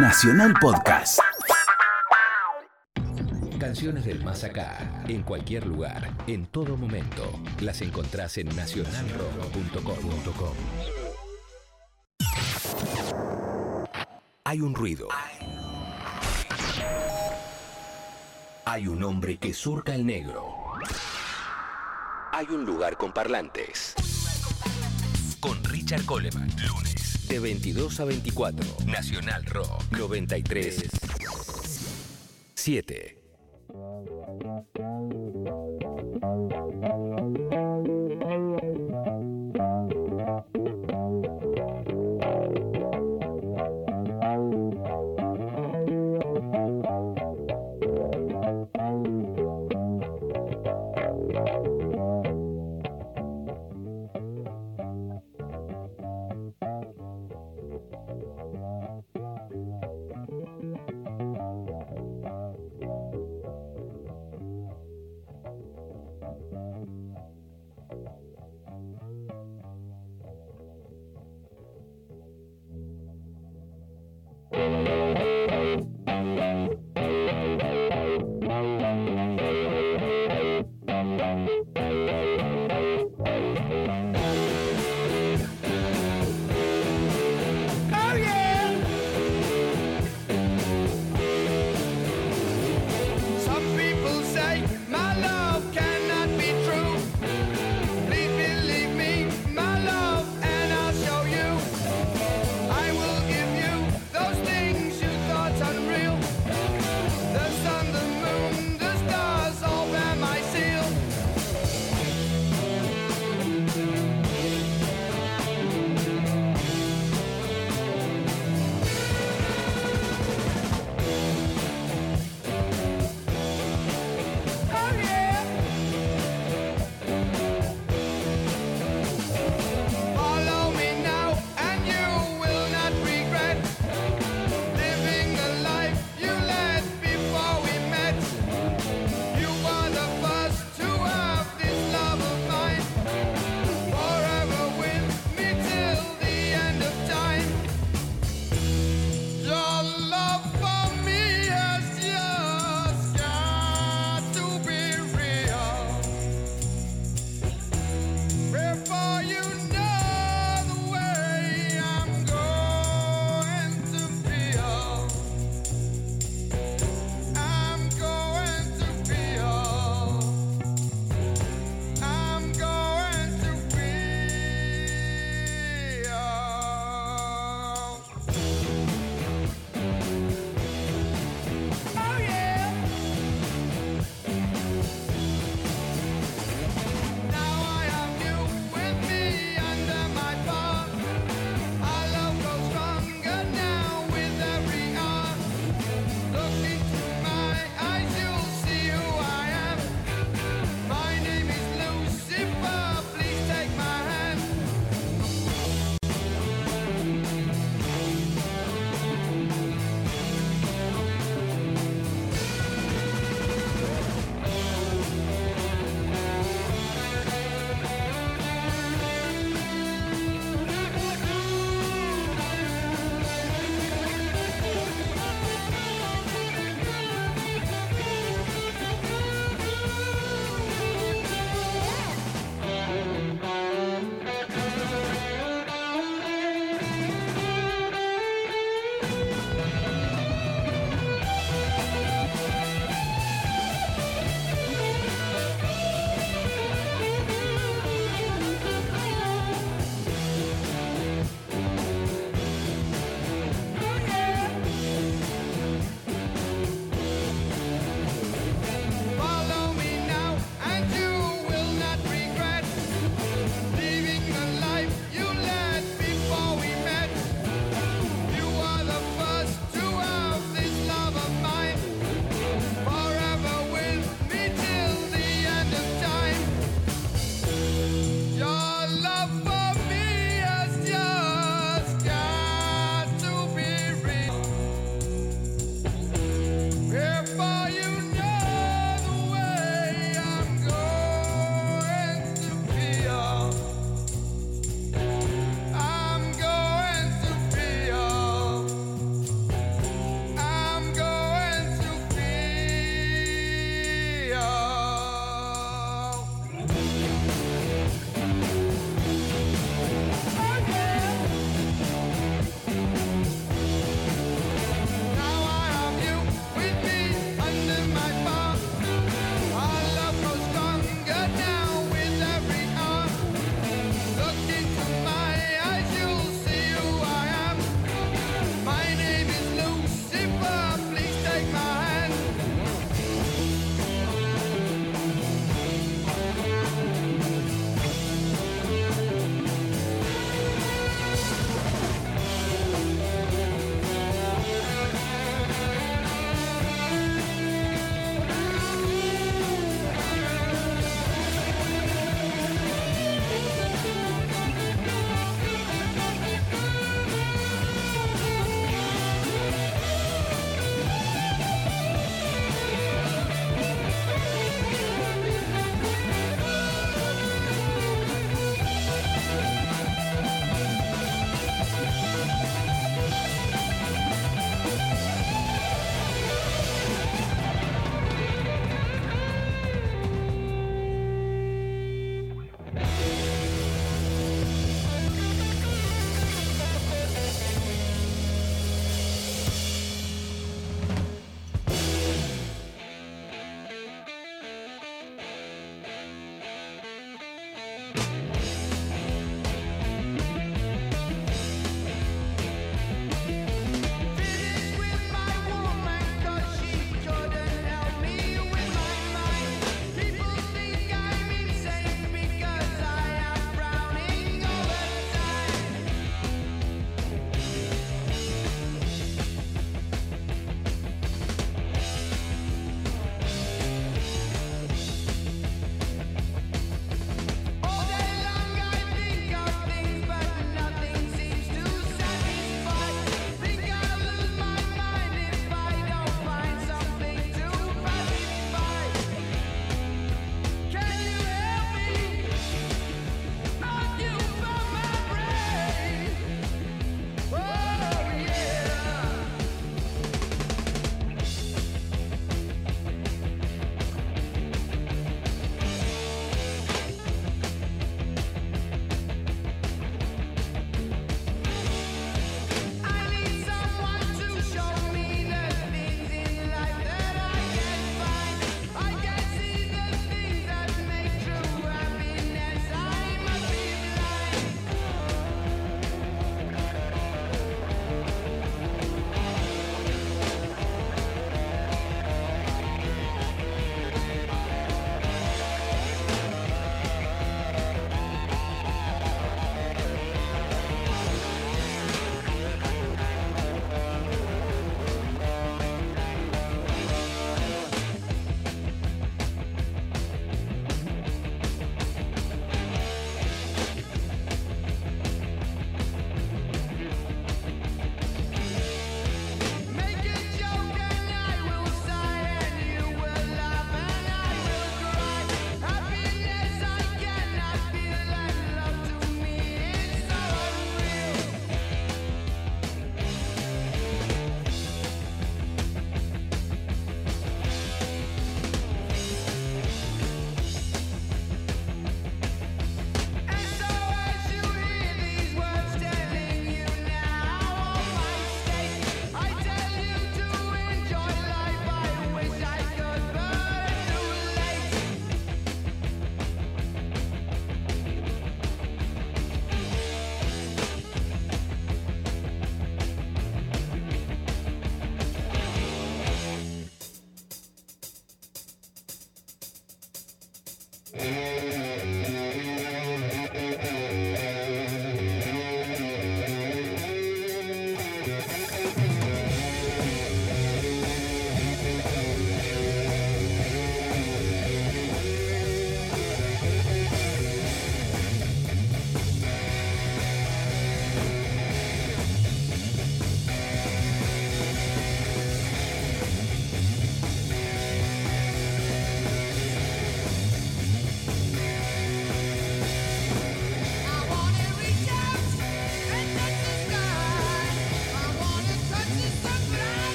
Nacional Podcast. Canciones del más acá, en cualquier lugar, en todo momento. Las encontrás en nacionalrock.com. Hay un ruido. Hay un hombre que surca el negro. Hay un lugar con parlantes. Con Richard Coleman, lunes, de 22 a 24. Nacional Rock 93 7.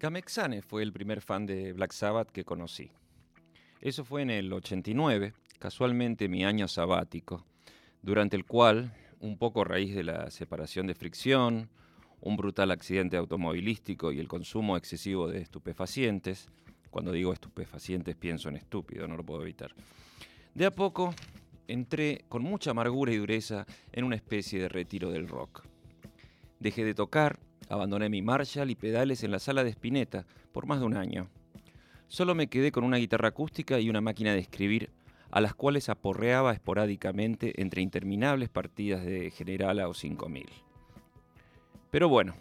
Gamexane fue el primer fan de Black Sabbath que conocí. Eso fue en el 89, casualmente mi año sabático, durante el cual, un poco a raíz de la separación de fricción, un brutal accidente automovilístico y el consumo excesivo de estupefacientes, cuando digo estupefacientes pienso en estúpido, no lo puedo evitar, de a poco entré con mucha amargura y dureza en una especie de retiro del rock. Dejé de tocar Abandoné mi Marshall y pedales en la sala de Spinetta por más de un año. Solo me quedé con una guitarra acústica y una máquina de escribir, a las cuales aporreaba esporádicamente entre interminables partidas de Generala o 5000. Pero bueno,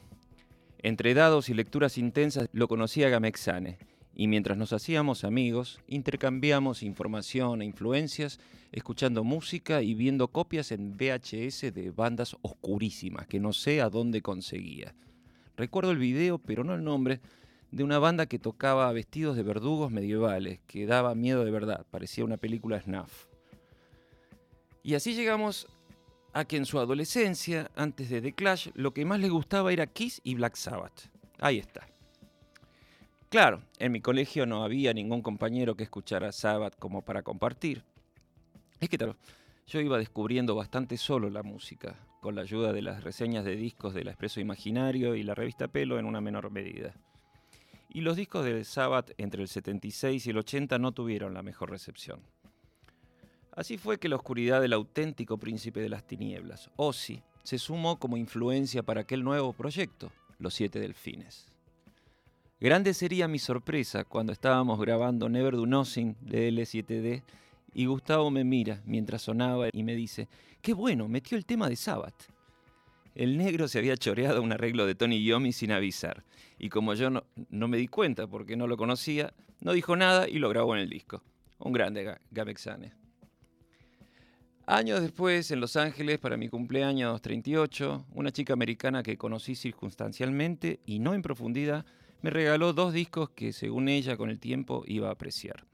entre dados y lecturas intensas lo conocí a Gamexane, y mientras nos hacíamos amigos, intercambiamos información e influencias, escuchando música y viendo copias en VHS de bandas oscurísimas que no sé a dónde conseguía. Recuerdo el video, pero no el nombre, de una banda que tocaba vestidos de verdugos medievales, que daba miedo de verdad, parecía una película snuff. Y así llegamos a que en su adolescencia, antes de The Clash, lo que más le gustaba era Kiss y Black Sabbath. Ahí está. Claro, en mi colegio no había ningún compañero que escuchara Sabbath como para compartir. Es que claro, yo iba descubriendo bastante solo la música, con la ayuda de las reseñas de discos del Expreso Imaginario y la revista Pelo en una menor medida. Y los discos de Sabbath entre el 76 y el 80 no tuvieron la mejor recepción. Así fue que la oscuridad del auténtico príncipe de las tinieblas, Ozzy, se sumó como influencia para aquel nuevo proyecto, Los Siete Delfines. Grande sería mi sorpresa cuando estábamos grabando Never Do Nothing de L7D y Gustavo me mira mientras sonaba y me dice, qué bueno, metió el tema de Sabbath. El negro se había choreado un arreglo de Tony Yomi sin avisar, y como yo no, me di cuenta porque no lo conocía, no dijo nada y lo grabó en el disco. Un grande Gamexane. Años después, en Los Ángeles, para mi cumpleaños 38, una chica americana que conocí circunstancialmente y no en profundidad, me regaló dos discos que, según ella, con el tiempo iba a apreciar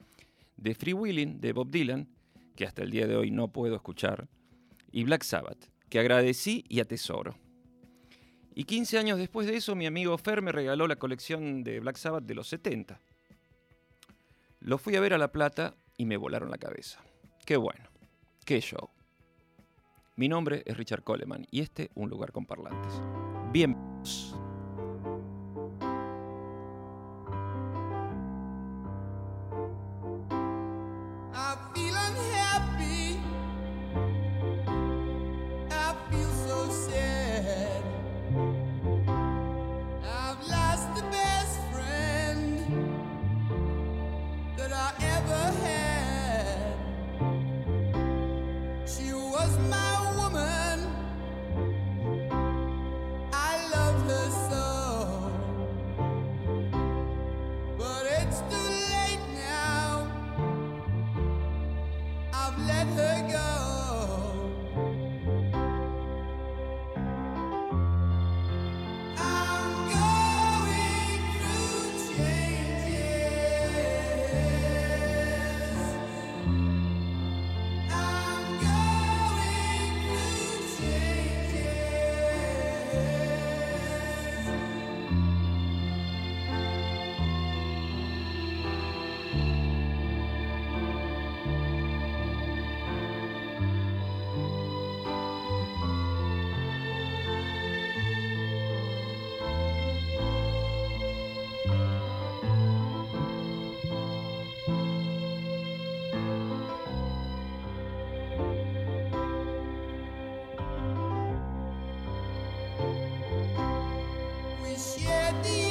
de Free Willing de Bob Dylan, que hasta el día de hoy no puedo escuchar, y Black Sabbath, que agradecí y atesoro. Y 15 años después de eso, mi amigo Fer me regaló la colección de Black Sabbath de los 70. Lo fui a ver a La Plata y me volaron la cabeza. Qué bueno, qué show. Mi nombre es Richard Coleman y este un lugar con parlantes. Bienvenidos. Andy.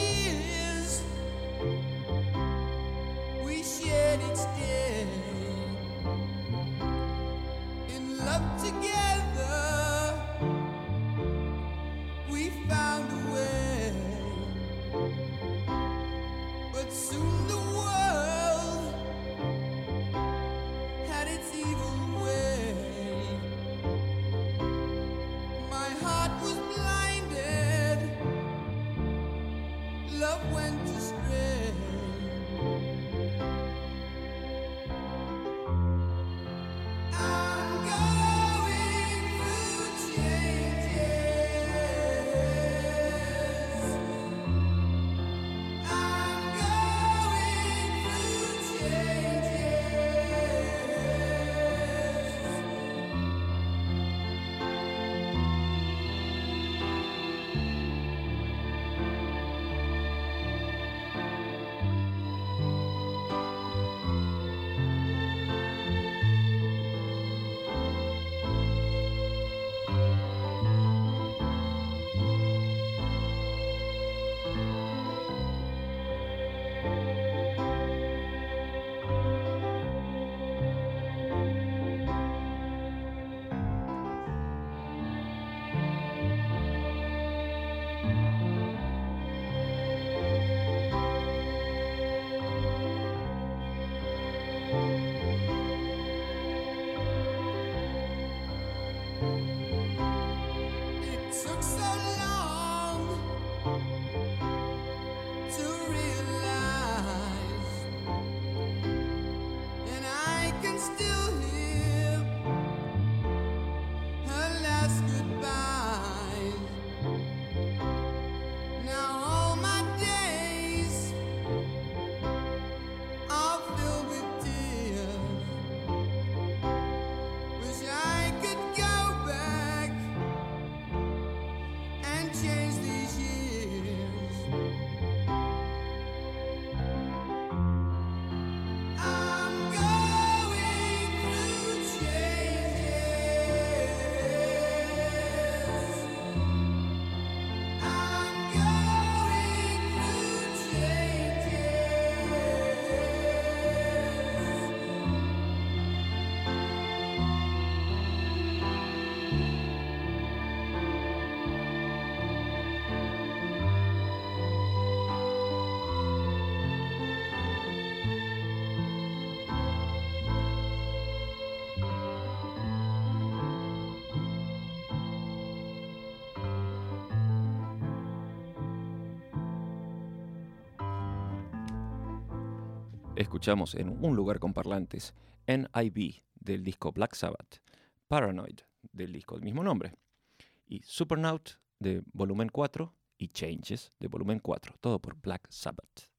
out loud. Escuchamos en Un lugar con parlantes NIB del disco Black Sabbath, Paranoid del disco del mismo nombre, y Supernaut de volumen 4 y Changes de volumen 4, todo por Black Sabbath.